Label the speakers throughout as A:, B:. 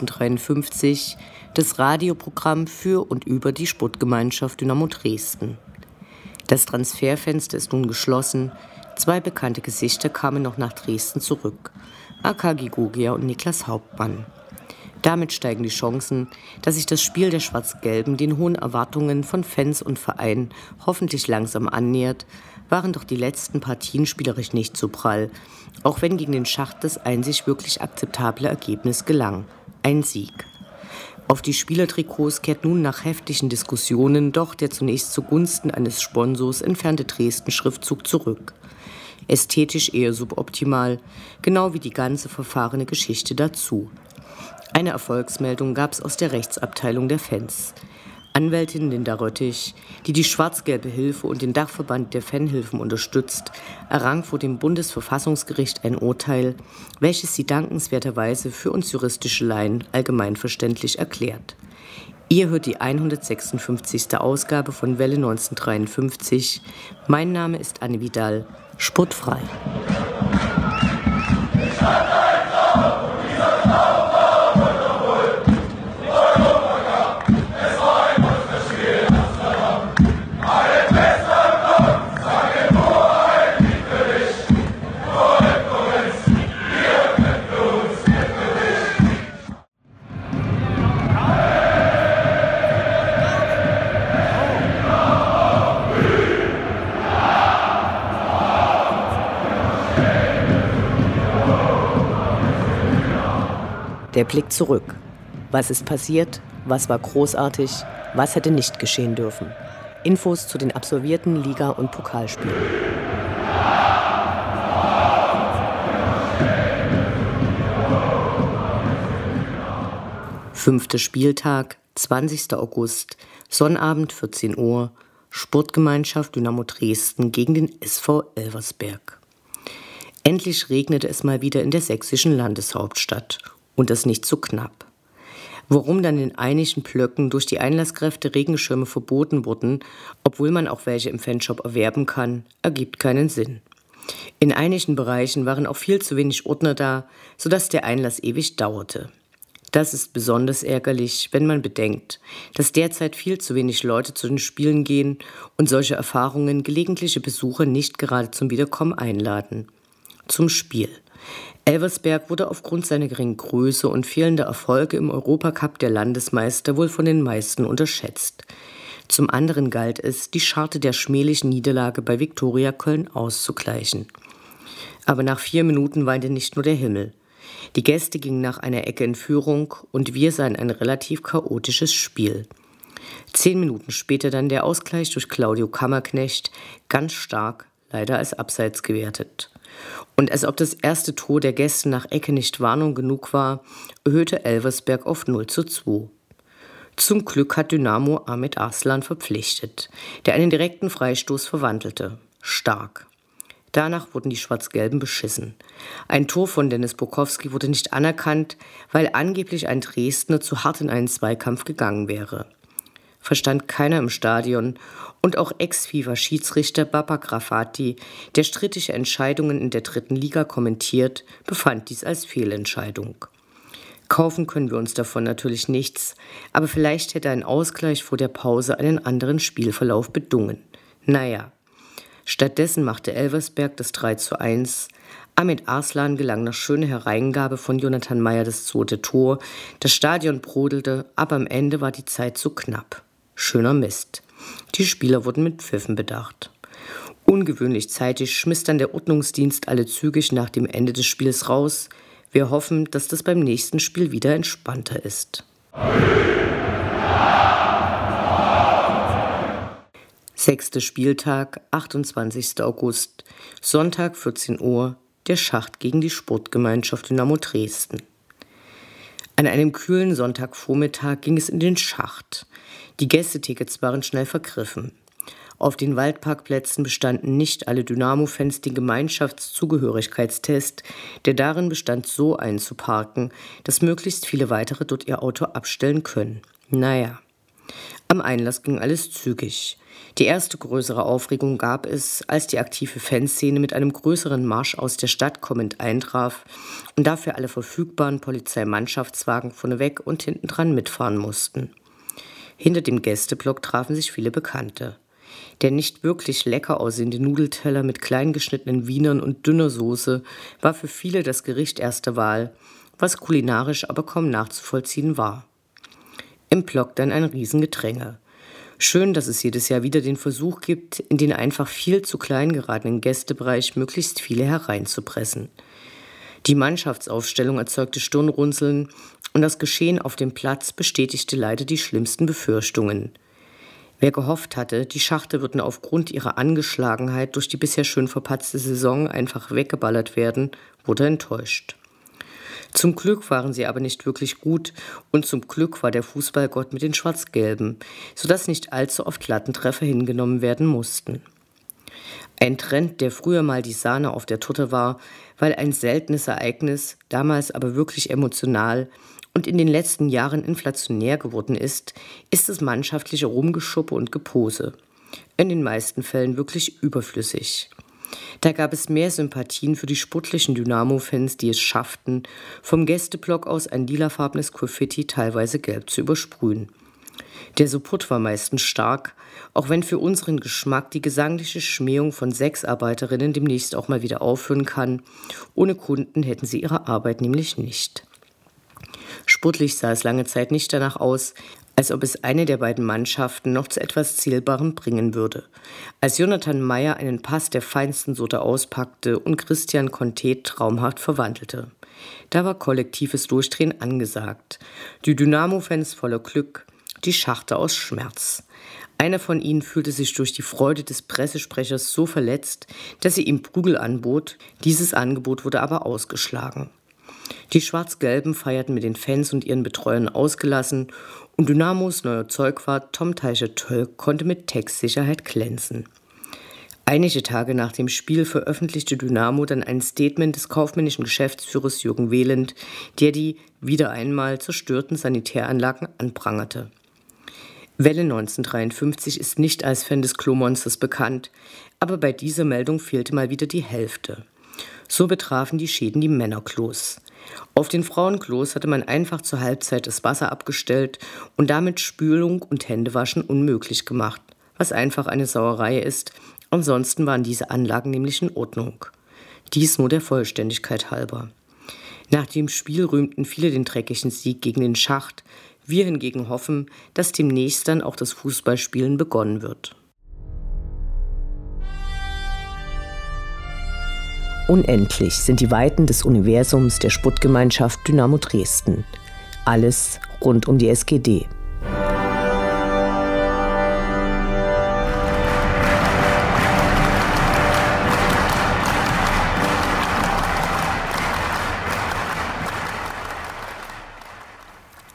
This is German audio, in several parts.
A: 1953, das Radioprogramm für und über die Sportgemeinschaft Dynamo Dresden. Das Transferfenster ist nun geschlossen. Zwei bekannte Gesichter kamen noch nach Dresden zurück. Akagi Gogia und Niklas Hauptmann. Damit steigen die Chancen, dass sich das Spiel der Schwarz-Gelben den hohen Erwartungen von Fans und Vereinen hoffentlich langsam annähert, waren doch die letzten Partien spielerisch nicht so prall, auch wenn gegen den Schacht das einzig wirklich akzeptable Ergebnis gelang. Ein Sieg. Auf die Spielertrikots kehrt nun nach heftigen Diskussionen doch der zunächst zugunsten eines Sponsors entfernte Dresden-Schriftzug zurück. Ästhetisch eher suboptimal, genau wie die ganze verfahrene Geschichte dazu. Eine Erfolgsmeldung gab es aus der Rechtsabteilung der Fans. Anwältin Linda Röttich, die die schwarz-gelbe Hilfe und den Dachverband der Fanhilfen unterstützt, errang vor dem Bundesverfassungsgericht ein Urteil, welches sie dankenswerterweise für uns juristische Laien allgemeinverständlich erklärt. Ihr hört die 156. Ausgabe von Welle 1953. Mein Name ist Anne Vidal. Sportfrei. Der Blick zurück. Was ist passiert? Was war großartig? Was hätte nicht geschehen dürfen? Infos zu den absolvierten Liga- und Pokalspielen. Fünfter Spieltag, 20. August, Sonnabend 14 Uhr, Sportgemeinschaft Dynamo Dresden gegen den SV Elversberg. Endlich regnete es mal wieder in der sächsischen Landeshauptstadt und das nicht zu knapp. Warum dann in einigen Blöcken durch die Einlasskräfte Regenschirme verboten wurden, obwohl man auch welche im Fanshop erwerben kann, ergibt keinen Sinn. In einigen Bereichen waren auch viel zu wenig Ordner da, sodass der Einlass ewig dauerte. Das ist besonders ärgerlich, wenn man bedenkt, dass derzeit viel zu wenig Leute zu den Spielen gehen und solche Erfahrungen gelegentliche Besucher nicht gerade zum Wiederkommen einladen. Zum Spiel. Elversberg wurde aufgrund seiner geringen Größe und fehlender Erfolge im Europacup der Landesmeister wohl von den meisten unterschätzt. Zum anderen galt es, die Scharte der schmählichen Niederlage bei Viktoria Köln auszugleichen. Aber nach vier Minuten weinte nicht nur der Himmel. Die Gäste gingen nach einer Ecke in Führung und wir sahen ein relativ chaotisches Spiel. Zehn Minuten später dann der Ausgleich durch Claudio Kammerknecht, ganz stark, leider als Abseits gewertet. Und als ob das erste Tor der Gäste nach Ecke nicht Warnung genug war, erhöhte Elversberg auf 0 zu 2. Zum Glück hat Dynamo Ahmed Arslan verpflichtet, der einen direkten Freistoß verwandelte. Stark. Danach wurden die Schwarz-Gelben beschissen. Ein Tor von Dennis Bukowski wurde nicht anerkannt, weil angeblich ein Dresdner zu hart in einen Zweikampf gegangen wäre verstand keiner im Stadion und auch Ex-FIFA-Schiedsrichter Baba Grafati, der strittige Entscheidungen in der dritten Liga kommentiert, befand dies als Fehlentscheidung. Kaufen können wir uns davon natürlich nichts, aber vielleicht hätte ein Ausgleich vor der Pause einen anderen Spielverlauf bedungen. Naja. Stattdessen machte Elversberg das 3 zu 1. Ahmed Arslan gelang nach schöner Hereingabe von Jonathan Meyer das zweite Tor. Das Stadion brodelte, aber am Ende war die Zeit zu knapp. Schöner Mist. Die Spieler wurden mit Pfiffen bedacht. Ungewöhnlich zeitig schmiss dann der Ordnungsdienst alle zügig nach dem Ende des Spiels raus. Wir hoffen, dass das beim nächsten Spiel wieder entspannter ist. Sechster Spieltag, 28. August, Sonntag 14 Uhr, der Schacht gegen die Sportgemeinschaft Dynamo Dresden. An einem kühlen Sonntagvormittag ging es in den Schacht. Die Gästetickets waren schnell vergriffen. Auf den Waldparkplätzen bestanden nicht alle Dynamo-Fans den Gemeinschaftszugehörigkeitstest, der darin bestand, so einzuparken, dass möglichst viele weitere dort ihr Auto abstellen können. Naja. Am Einlass ging alles zügig. Die erste größere Aufregung gab es, als die aktive Fanszene mit einem größeren Marsch aus der Stadt kommend eintraf und dafür alle verfügbaren Polizeimannschaftswagen vorneweg und hintendran mitfahren mussten. Hinter dem Gästeblock trafen sich viele Bekannte. Der nicht wirklich lecker aussehende Nudelteller mit klein geschnittenen Wienern und dünner Soße war für viele das Gericht erster Wahl, was kulinarisch aber kaum nachzuvollziehen war. Im Block dann ein Riesengedränge. Schön, dass es jedes Jahr wieder den Versuch gibt, in den einfach viel zu klein geratenen Gästebereich möglichst viele hereinzupressen. Die Mannschaftsaufstellung erzeugte Stirnrunzeln und das Geschehen auf dem Platz bestätigte leider die schlimmsten Befürchtungen. Wer gehofft hatte, die Schachte würden aufgrund ihrer Angeschlagenheit durch die bisher schön verpatzte Saison einfach weggeballert werden, wurde enttäuscht. Zum Glück waren sie aber nicht wirklich gut und zum Glück war der Fußballgott mit den Schwarz-Gelben, sodass nicht allzu oft Lattentreffer hingenommen werden mussten. Ein Trend, der früher mal die Sahne auf der Torte war, weil ein seltenes Ereignis, damals aber wirklich emotional und in den letzten Jahren inflationär geworden ist, ist das mannschaftliche Rumgeschuppe und Gepose. In den meisten Fällen wirklich überflüssig. Da gab es mehr Sympathien für die sportlichen Dynamo-Fans, die es schafften, vom Gästeblock aus ein lilafarbenes Graffiti teilweise gelb zu übersprühen. Der Support war meistens stark, auch wenn für unseren Geschmack die gesangliche Schmähung von Sexarbeiterinnen demnächst auch mal wieder aufhören kann. Ohne Kunden hätten sie ihre Arbeit nämlich nicht. Sportlich sah es lange Zeit nicht danach aus, als ob es eine der beiden Mannschaften noch zu etwas Zielbarem bringen würde. Als Jonathan Meyer einen Pass der feinsten Sorte auspackte und Christian Conte traumhaft verwandelte. Da war kollektives Durchdrehen angesagt. Die Dynamo-Fans voller Glück, die Schachte aus Schmerz. Einer von ihnen fühlte sich durch die Freude des Pressesprechers so verletzt, dass sie ihm Prügel anbot. Dieses Angebot wurde aber ausgeschlagen. Die Schwarz-Gelben feierten mit den Fans und ihren Betreuern ausgelassen und Dynamos neuer Zeugwart Tom Teicher-Töll konnte mit Textsicherheit glänzen. Einige Tage nach dem Spiel veröffentlichte Dynamo dann ein Statement des kaufmännischen Geschäftsführers Jürgen Wehland, der die wieder einmal zerstörten Sanitäranlagen anprangerte. Welle 1953 ist nicht als Fan des Klo-Monsters bekannt, aber bei dieser Meldung fehlte mal wieder die Hälfte. So betrafen die Schäden die Männerklos. Auf den Frauenklos hatte man einfach zur Halbzeit das Wasser abgestellt und damit Spülung und Händewaschen unmöglich gemacht, was einfach eine Sauerei ist. Ansonsten waren diese Anlagen nämlich in Ordnung. Dies nur der Vollständigkeit halber. Nach dem Spiel rühmten viele den dreckigen Sieg gegen den Schacht. Wir hingegen hoffen, dass demnächst dann auch das Fußballspielen begonnen wird. Unendlich sind die Weiten des Universums der Sputtgemeinschaft Dynamo Dresden. Alles rund um die SGD.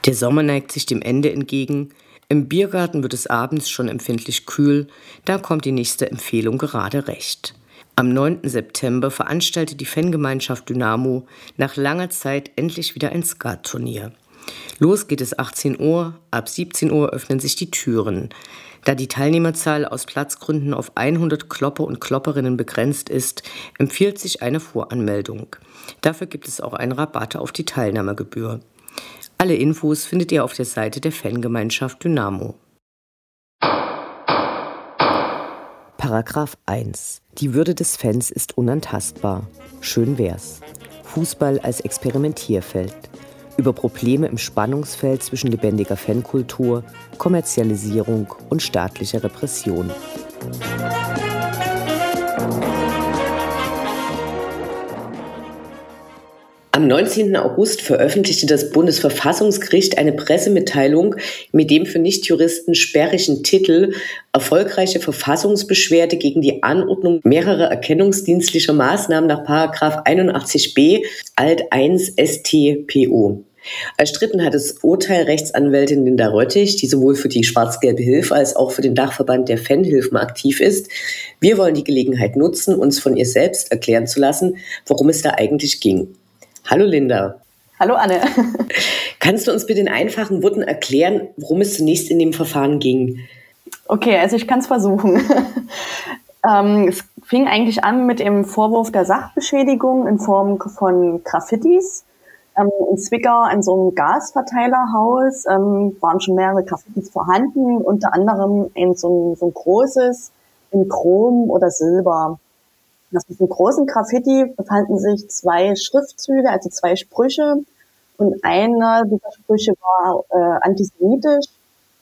A: Der Sommer neigt sich dem Ende entgegen. Im Biergarten wird es abends schon empfindlich kühl. Da kommt die nächste Empfehlung gerade recht. Am 9. September veranstaltet die Fangemeinschaft Dynamo nach langer Zeit endlich wieder ein Skatturnier. Los geht es 18 Uhr, ab 17 Uhr öffnen sich die Türen. Da die Teilnehmerzahl aus Platzgründen auf 100 Klopper und Klopperinnen begrenzt ist, empfiehlt sich eine Voranmeldung. Dafür gibt es auch einen Rabatt auf die Teilnahmegebühr. Alle Infos findet ihr auf der Seite der Fangemeinschaft Dynamo. Paragraph 1. Die Würde des Fans ist unantastbar. Schön wär's. Fußball als Experimentierfeld. Über Probleme im Spannungsfeld zwischen lebendiger Fankultur, Kommerzialisierung und staatlicher Repression. Am 19. August veröffentlichte das Bundesverfassungsgericht eine Pressemitteilung mit dem für Nichtjuristen sperrigen Titel Erfolgreiche Verfassungsbeschwerde gegen die Anordnung mehrerer erkennungsdienstlicher Maßnahmen nach 81b Alt 1 StPO. Erstritten hat das Urteil Rechtsanwältin Linda Röttich, die sowohl für die Schwarz-Gelbe Hilfe als auch für den Dachverband der Fanhilfen aktiv ist. Wir wollen die Gelegenheit nutzen, uns von ihr selbst erklären zu lassen, worum es da eigentlich ging. Hallo Linda.
B: Hallo Anne.
A: Kannst du uns bitte in einfachen Worten erklären, worum es zunächst in dem Verfahren ging?
B: Okay, also ich kann es versuchen. ähm, es fing eigentlich an mit dem Vorwurf der Sachbeschädigung in Form von Graffitis. Ähm, in Zwickau an so einem Gasverteilerhaus ähm, waren schon mehrere Graffitis vorhanden, unter anderem in so ein, so ein großes in Chrom oder Silber. Auf diesem großen Graffiti befanden sich zwei Schriftzüge, also zwei Sprüche. Und einer dieser Sprüche war äh, antisemitisch.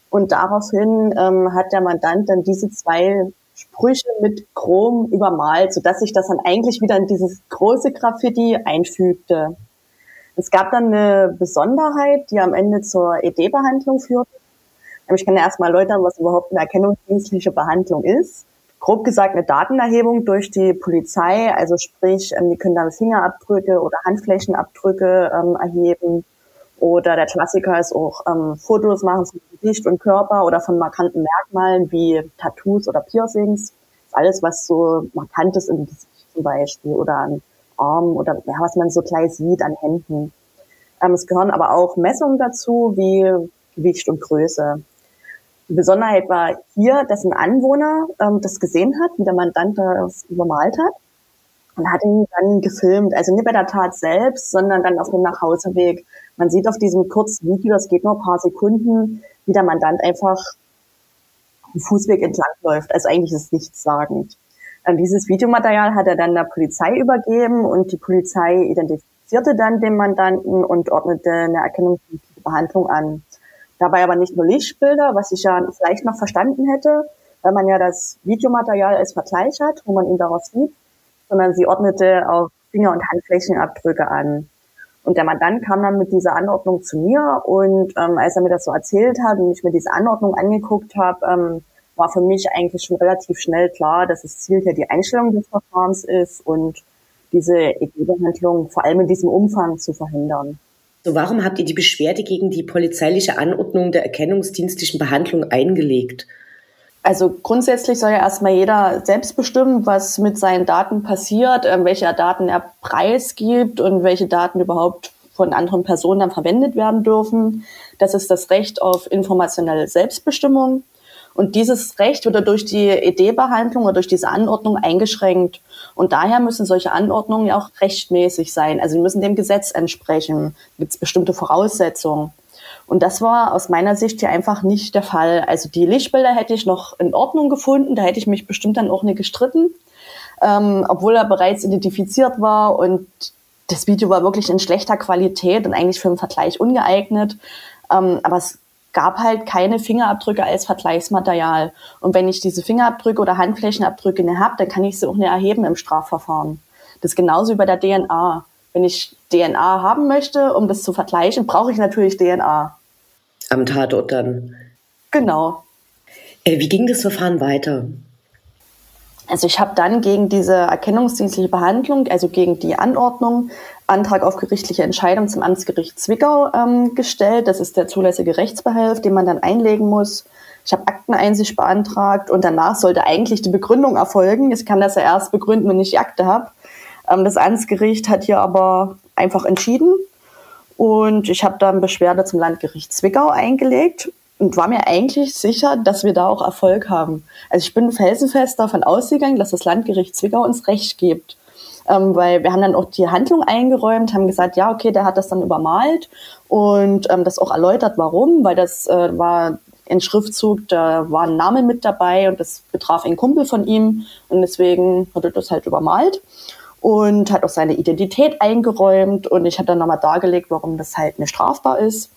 B: Und daraufhin ähm, hat der Mandant dann diese zwei Sprüche mit Chrom übermalt, sodass sich das dann eigentlich wieder in dieses große Graffiti einfügte. Es gab dann eine Besonderheit, die am Ende zur ED-Behandlung führte. Ich kann ja erstmal erläutern, was überhaupt eine erkennungsdienstliche Behandlung ist grob gesagt eine Datenerhebung durch die Polizei. Also sprich, ähm, die können dann Fingerabdrücke oder Handflächenabdrücke ähm, erheben. Oder der Klassiker ist auch ähm, Fotos machen von Gesicht und Körper oder von markanten Merkmalen wie Tattoos oder Piercings. Alles, was so markant ist im Gesicht zum Beispiel oder an Armen oder ja, was man so gleich sieht an Händen. Ähm, es gehören aber auch Messungen dazu wie Gewicht und Größe. Die Besonderheit war hier, dass ein Anwohner ähm, das gesehen hat, wie der Mandant das übermalt hat und hat ihn dann gefilmt. Also nicht bei der Tat selbst, sondern dann auf dem Nachhauseweg. Man sieht auf diesem kurzen Video, das geht nur ein paar Sekunden, wie der Mandant einfach den Fußweg entlang läuft. Also eigentlich ist es nichtssagend. Ähm, dieses Videomaterial hat er dann der Polizei übergeben und die Polizei identifizierte dann den Mandanten und ordnete eine erkennungsdienstliche Behandlung an. Dabei aber nicht nur Lichtbilder, was ich ja vielleicht noch verstanden hätte, weil man ja das Videomaterial als Vergleich hat, wo man ihn darauf sieht, sondern sie ordnete auch Finger- und Handflächenabdrücke an. Und der Mandant kam dann mit dieser Anordnung zu mir und ähm, als er mir das so erzählt hat und ich mir diese Anordnung angeguckt habe, ähm, war für mich eigentlich schon relativ schnell klar, dass das Ziel hier die Einstellung des Verfahrens ist und diese EG-Behandlung vor allem in diesem Umfang zu verhindern.
A: So, warum habt ihr die Beschwerde gegen die polizeiliche Anordnung der erkennungsdienstlichen Behandlung eingelegt?
B: Also grundsätzlich soll ja erstmal jeder selbst bestimmen, was mit seinen Daten passiert, äh, welche Daten er preisgibt und welche Daten überhaupt von anderen Personen dann verwendet werden dürfen. Das ist das Recht auf informationelle Selbstbestimmung. Und dieses Recht wird durch die ED-Behandlung oder durch diese Anordnung eingeschränkt. Und daher müssen solche Anordnungen ja auch rechtmäßig sein. Also sie müssen dem Gesetz entsprechen. Da gibt es bestimmte Voraussetzungen. Und das war aus meiner Sicht hier einfach nicht der Fall. Also die Lichtbilder hätte ich noch in Ordnung gefunden. Da hätte ich mich bestimmt dann auch nicht gestritten. Ähm, obwohl er bereits identifiziert war und das Video war wirklich in schlechter Qualität und eigentlich für einen Vergleich ungeeignet. Ähm, aber es gab halt keine Fingerabdrücke als Vergleichsmaterial. Und wenn ich diese Fingerabdrücke oder Handflächenabdrücke nicht habe, dann kann ich sie auch nicht erheben im Strafverfahren. Das ist genauso wie bei der DNA. Wenn ich DNA haben möchte, um das zu vergleichen, brauche ich natürlich DNA.
A: Am Tatort dann.
B: Genau.
A: Äh, wie ging das Verfahren weiter?
B: Also ich habe dann gegen diese erkennungsdienstliche Behandlung, also gegen die Anordnung, Antrag auf gerichtliche Entscheidung zum Amtsgericht Zwickau ähm, gestellt. Das ist der zulässige Rechtsbehelf, den man dann einlegen muss. Ich habe Akteneinsicht beantragt und danach sollte eigentlich die Begründung erfolgen. Ich kann das ja erst begründen, wenn ich die Akte habe. Ähm, das Amtsgericht hat hier aber einfach entschieden und ich habe dann Beschwerde zum Landgericht Zwickau eingelegt und war mir eigentlich sicher, dass wir da auch Erfolg haben. Also ich bin felsenfest davon ausgegangen, dass das Landgericht Zwickau uns Recht gibt ähm, weil wir haben dann auch die Handlung eingeräumt, haben gesagt, ja, okay, der hat das dann übermalt und ähm, das auch erläutert, warum, weil das äh, war ein Schriftzug, da war ein Name mit dabei und das betraf einen Kumpel von ihm und deswegen hat er das halt übermalt und hat auch seine Identität eingeräumt und ich habe dann nochmal dargelegt, warum das halt nicht strafbar ist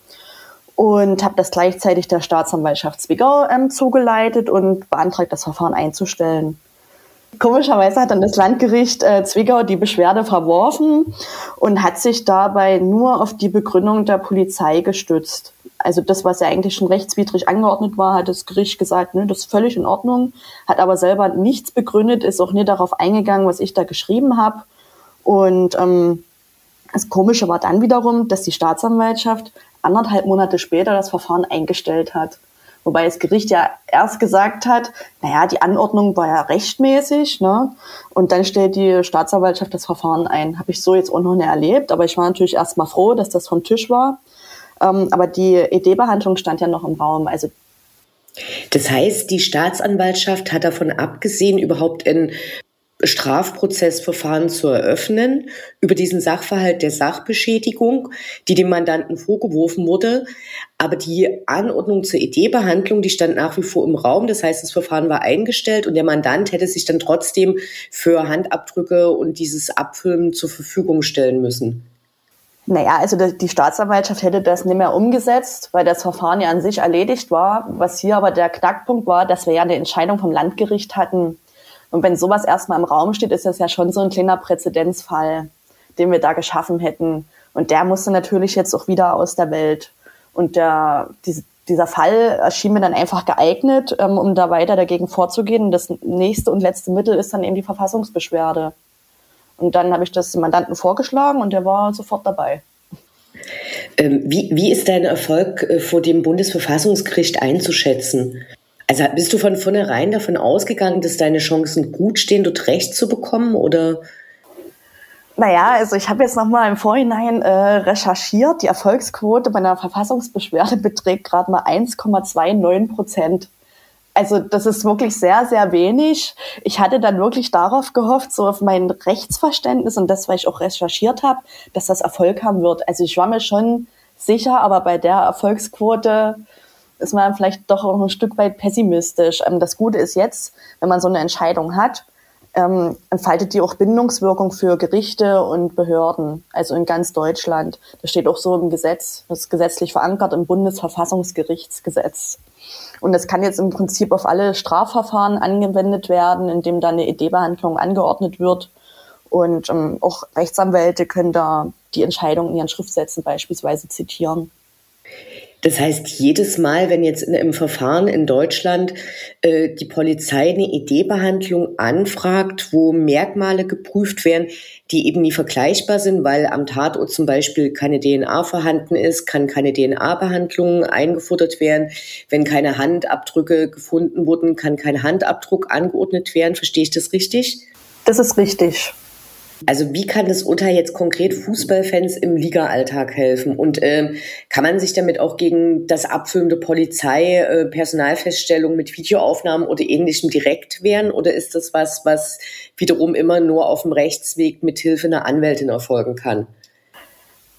B: und habe das gleichzeitig der Staatsanwaltschaft Zwickau ähm, zugeleitet und beantragt, das Verfahren einzustellen. Komischerweise hat dann das Landgericht äh, Zwickau die Beschwerde verworfen und hat sich dabei nur auf die Begründung der Polizei gestützt. Also das, was ja eigentlich schon rechtswidrig angeordnet war, hat das Gericht gesagt, ne, das ist völlig in Ordnung, hat aber selber nichts begründet, ist auch nicht darauf eingegangen, was ich da geschrieben habe. Und ähm, das Komische war dann wiederum, dass die Staatsanwaltschaft anderthalb Monate später das Verfahren eingestellt hat. Wobei das Gericht ja erst gesagt hat, naja, die Anordnung war ja rechtmäßig, ne? Und dann stellt die Staatsanwaltschaft das Verfahren ein. Habe ich so jetzt auch noch nicht erlebt, aber ich war natürlich erstmal froh, dass das vom Tisch war. Ähm, aber die ED-Behandlung stand ja noch im Raum. Also
C: das heißt, die Staatsanwaltschaft hat davon abgesehen, überhaupt in Strafprozessverfahren zu eröffnen über diesen Sachverhalt der Sachbeschädigung, die dem Mandanten vorgeworfen wurde. Aber die Anordnung zur Ideebehandlung, die stand nach wie vor im Raum. Das heißt, das Verfahren war eingestellt und der Mandant hätte sich dann trotzdem für Handabdrücke und dieses Abfilmen zur Verfügung stellen müssen.
B: Naja, also die Staatsanwaltschaft hätte das nicht mehr umgesetzt, weil das Verfahren ja an sich erledigt war. Was hier aber der Knackpunkt war, dass wir ja eine Entscheidung vom Landgericht hatten, und wenn sowas erstmal im Raum steht, ist das ja schon so ein kleiner Präzedenzfall, den wir da geschaffen hätten. Und der musste natürlich jetzt auch wieder aus der Welt. Und der, diese, dieser Fall erschien mir dann einfach geeignet, ähm, um da weiter dagegen vorzugehen. Und das nächste und letzte Mittel ist dann eben die Verfassungsbeschwerde. Und dann habe ich das dem Mandanten vorgeschlagen und der war sofort dabei.
C: Ähm, wie, wie ist dein Erfolg äh, vor dem Bundesverfassungsgericht einzuschätzen? Also bist du von vornherein davon ausgegangen, dass deine Chancen gut stehen, dort Recht zu bekommen oder?
B: Naja, also ich habe jetzt nochmal im Vorhinein äh, recherchiert. Die Erfolgsquote bei einer Verfassungsbeschwerde beträgt gerade mal 1,29 Prozent. Also das ist wirklich sehr, sehr wenig. Ich hatte dann wirklich darauf gehofft, so auf mein Rechtsverständnis und das, weil ich auch recherchiert habe, dass das Erfolg haben wird. Also ich war mir schon sicher, aber bei der Erfolgsquote ist man vielleicht doch auch ein Stück weit pessimistisch. Ähm, das Gute ist jetzt, wenn man so eine Entscheidung hat, ähm, entfaltet die auch Bindungswirkung für Gerichte und Behörden, also in ganz Deutschland. Das steht auch so im Gesetz, das ist gesetzlich verankert im Bundesverfassungsgerichtsgesetz. Und das kann jetzt im Prinzip auf alle Strafverfahren angewendet werden, indem da eine ED-Behandlung angeordnet wird. Und ähm, auch Rechtsanwälte können da die Entscheidung in ihren Schriftsätzen beispielsweise zitieren.
C: Das heißt, jedes Mal, wenn jetzt in einem Verfahren in Deutschland äh, die Polizei eine Ideebehandlung anfragt, wo Merkmale geprüft werden, die eben nie vergleichbar sind, weil am Tatort zum Beispiel keine DNA vorhanden ist, kann keine DNA-Behandlung eingefordert werden. Wenn keine Handabdrücke gefunden wurden, kann kein Handabdruck angeordnet werden. Verstehe ich das richtig?
B: Das ist richtig.
C: Also wie kann das Urteil jetzt konkret Fußballfans im Liga-Alltag helfen? Und ähm, kann man sich damit auch gegen das abfüllende Polizei, äh, Personalfeststellung mit Videoaufnahmen oder ähnlichem direkt wehren? Oder ist das was, was wiederum immer nur auf dem Rechtsweg mit Hilfe einer Anwältin erfolgen kann?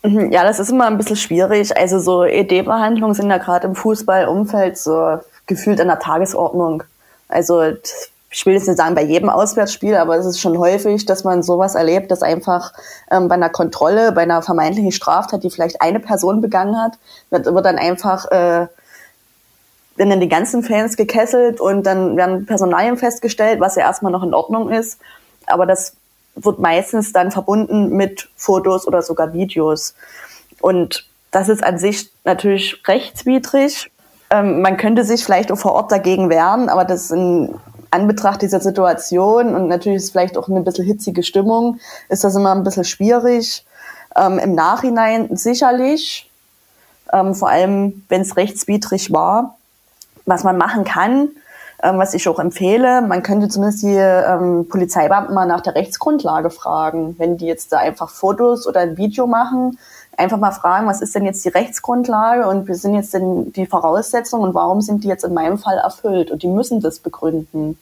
B: Mhm, ja, das ist immer ein bisschen schwierig. Also so ED-Behandlungen sind ja gerade im Fußballumfeld so gefühlt an der Tagesordnung. Also ich will jetzt nicht sagen bei jedem Auswärtsspiel, aber es ist schon häufig, dass man sowas erlebt, dass einfach ähm, bei einer Kontrolle, bei einer vermeintlichen Straftat, die vielleicht eine Person begangen hat, wird, wird dann einfach äh, werden dann die ganzen Fans gekesselt und dann werden Personalien festgestellt, was ja erstmal noch in Ordnung ist. Aber das wird meistens dann verbunden mit Fotos oder sogar Videos. Und das ist an sich natürlich rechtswidrig. Ähm, man könnte sich vielleicht auch vor Ort dagegen wehren, aber das sind Anbetracht dieser Situation und natürlich ist vielleicht auch eine bisschen hitzige Stimmung, ist das immer ein bisschen schwierig. Ähm, Im Nachhinein sicherlich, ähm, vor allem wenn es rechtswidrig war. Was man machen kann, ähm, was ich auch empfehle, man könnte zumindest die ähm, Polizeibeamten mal nach der Rechtsgrundlage fragen. Wenn die jetzt da einfach Fotos oder ein Video machen, einfach mal fragen, was ist denn jetzt die Rechtsgrundlage und wie sind jetzt denn die Voraussetzungen und warum sind die jetzt in meinem Fall erfüllt? Und die müssen das begründen.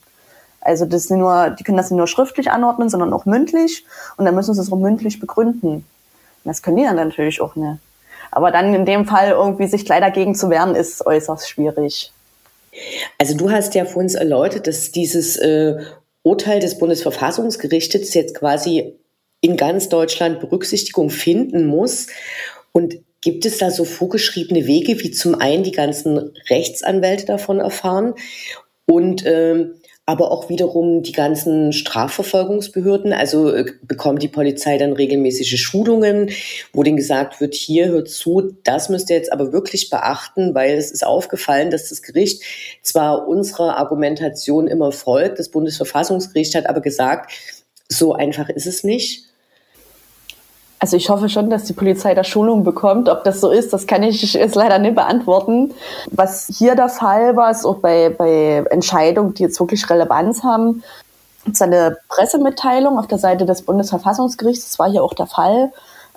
B: Also das sind nur, die können das nicht nur schriftlich anordnen, sondern auch mündlich und dann müssen sie es auch mündlich begründen. Und das können die dann natürlich auch nicht. Aber dann in dem Fall irgendwie sich gleich dagegen zu wehren, ist äußerst schwierig.
C: Also du hast ja vor uns erläutert, dass dieses äh, Urteil des Bundesverfassungsgerichtes jetzt quasi in ganz Deutschland Berücksichtigung finden muss. Und gibt es da so vorgeschriebene Wege, wie zum einen die ganzen Rechtsanwälte davon erfahren und ähm,
A: aber auch wiederum die ganzen Strafverfolgungsbehörden. Also äh, bekommt die Polizei dann regelmäßige Schulungen, wo denen gesagt wird, hier hört zu, das müsst ihr jetzt aber wirklich beachten, weil es ist aufgefallen, dass das Gericht zwar unserer Argumentation immer folgt, das Bundesverfassungsgericht hat aber gesagt, so einfach ist es nicht.
B: Also ich hoffe schon, dass die Polizei da Schulung bekommt. Ob das so ist, das kann ich jetzt leider nicht beantworten. Was hier der Fall war, ist auch bei, bei Entscheidungen, die jetzt wirklich Relevanz haben, ist eine Pressemitteilung auf der Seite des Bundesverfassungsgerichts. Das war hier auch der Fall.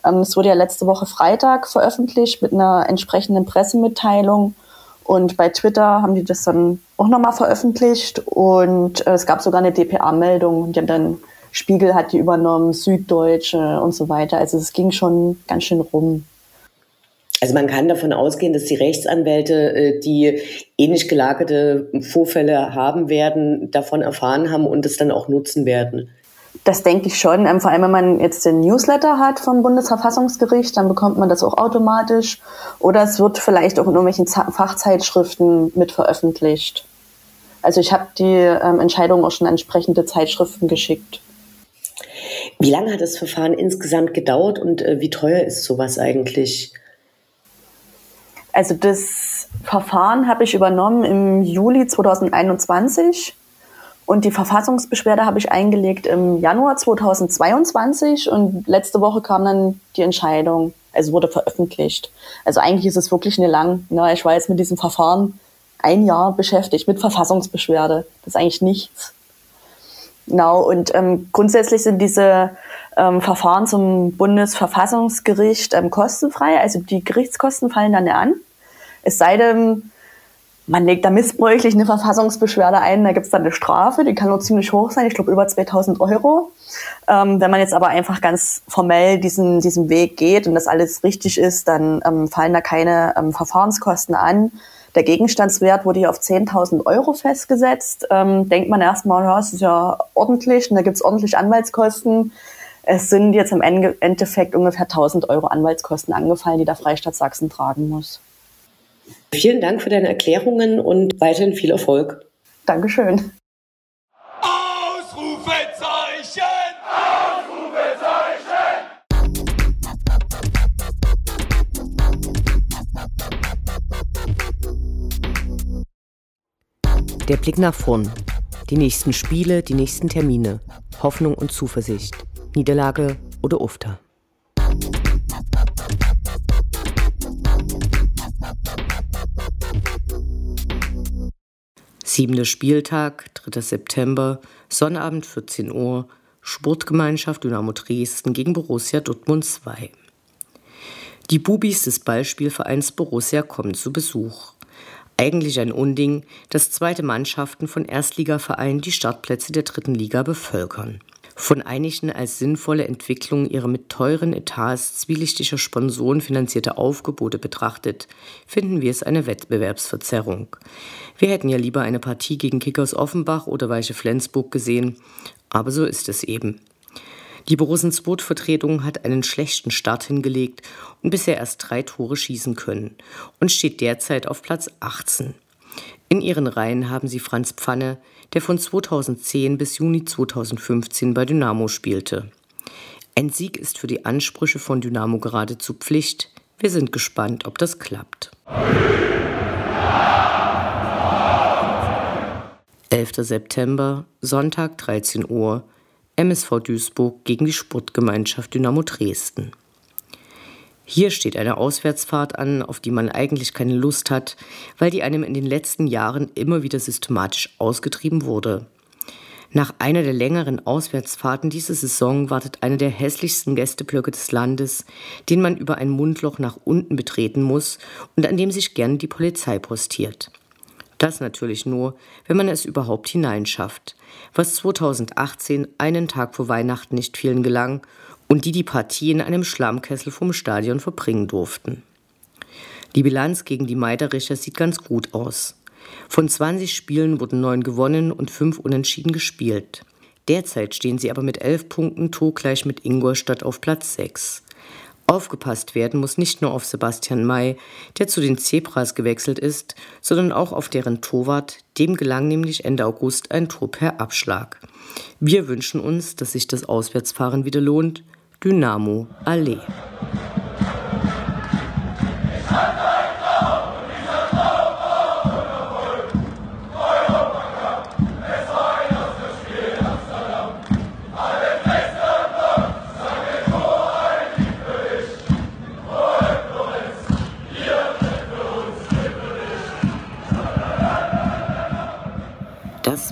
B: Ähm, es wurde ja letzte Woche Freitag veröffentlicht mit einer entsprechenden Pressemitteilung. Und bei Twitter haben die das dann auch nochmal veröffentlicht. Und äh, es gab sogar eine DPA-Meldung. Die haben dann Spiegel hat die übernommen, Süddeutsche und so weiter. Also es ging schon ganz schön rum.
A: Also man kann davon ausgehen, dass die Rechtsanwälte, äh, die ähnlich gelagerte Vorfälle haben werden, davon erfahren haben und es dann auch nutzen werden.
B: Das denke ich schon. Ähm, vor allem, wenn man jetzt den Newsletter hat vom Bundesverfassungsgericht, dann bekommt man das auch automatisch. Oder es wird vielleicht auch in irgendwelchen Fachzeitschriften mit veröffentlicht. Also ich habe die ähm, Entscheidung auch schon entsprechende Zeitschriften geschickt.
A: Wie lange hat das Verfahren insgesamt gedauert und äh, wie teuer ist sowas eigentlich?
B: Also das Verfahren habe ich übernommen im Juli 2021 und die Verfassungsbeschwerde habe ich eingelegt im Januar 2022 und letzte Woche kam dann die Entscheidung, also wurde veröffentlicht. Also eigentlich ist es wirklich eine lang. Ne? Ich war jetzt mit diesem Verfahren ein Jahr beschäftigt mit Verfassungsbeschwerde. Das ist eigentlich nichts. Genau, und ähm, grundsätzlich sind diese ähm, Verfahren zum Bundesverfassungsgericht ähm, kostenfrei. Also die Gerichtskosten fallen dann an. Es sei denn, man legt da missbräuchlich eine Verfassungsbeschwerde ein, da gibt es dann eine Strafe, die kann nur ziemlich hoch sein, ich glaube über 2000 Euro. Ähm, wenn man jetzt aber einfach ganz formell diesen, diesen Weg geht und das alles richtig ist, dann ähm, fallen da keine ähm, Verfahrenskosten an. Der Gegenstandswert wurde hier auf 10.000 Euro festgesetzt. Ähm, denkt man erstmal, ja, es ist ja ordentlich und da gibt es ordentlich Anwaltskosten. Es sind jetzt im Endeffekt ungefähr 1000 Euro Anwaltskosten angefallen, die der Freistaat Sachsen tragen muss.
A: Vielen Dank für deine Erklärungen und weiterhin viel Erfolg.
B: Dankeschön.
A: Der Blick nach vorn. Die nächsten Spiele, die nächsten Termine. Hoffnung und Zuversicht. Niederlage oder Ufter. Siebter Spieltag, 3. September, Sonnabend 14 Uhr, Sportgemeinschaft Dynamo Dresden gegen Borussia Dortmund 2. Die Bubis des Ballspielvereins Borussia kommen zu Besuch. Eigentlich ein Unding, dass zweite Mannschaften von Erstligavereinen die Startplätze der dritten Liga bevölkern. Von einigen als sinnvolle Entwicklung ihrer mit teuren Etats zwielichtiger Sponsoren finanzierte Aufgebote betrachtet, finden wir es eine Wettbewerbsverzerrung. Wir hätten ja lieber eine Partie gegen Kickers Offenbach oder Weiche Flensburg gesehen, aber so ist es eben. Die Borussen Vertretung hat einen schlechten Start hingelegt und bisher erst drei Tore schießen können und steht derzeit auf Platz 18. In ihren Reihen haben sie Franz Pfanne, der von 2010 bis Juni 2015 bei Dynamo spielte. Ein Sieg ist für die Ansprüche von Dynamo geradezu Pflicht. Wir sind gespannt, ob das klappt. 11. September, Sonntag 13 Uhr, MSV Duisburg gegen die Sportgemeinschaft Dynamo Dresden. Hier steht eine Auswärtsfahrt an, auf die man eigentlich keine Lust hat, weil die einem in den letzten Jahren immer wieder systematisch ausgetrieben wurde. Nach einer der längeren Auswärtsfahrten dieser Saison wartet einer der hässlichsten Gästeblöcke des Landes, den man über ein Mundloch nach unten betreten muss und an dem sich gern die Polizei postiert. Das natürlich nur, wenn man es überhaupt hineinschafft, was 2018 einen Tag vor Weihnachten nicht vielen gelang und die die Partie in einem Schlammkessel vom Stadion verbringen durften. Die Bilanz gegen die Meidericher sieht ganz gut aus. Von 20 Spielen wurden neun gewonnen und fünf unentschieden gespielt. Derzeit stehen sie aber mit elf Punkten torgleich mit Ingolstadt auf Platz 6. Aufgepasst werden muss nicht nur auf Sebastian May, der zu den Zebras gewechselt ist, sondern auch auf deren Torwart, dem gelang nämlich Ende August ein Tor per Abschlag. Wir wünschen uns, dass sich das Auswärtsfahren wieder lohnt. Dynamo Allee. Das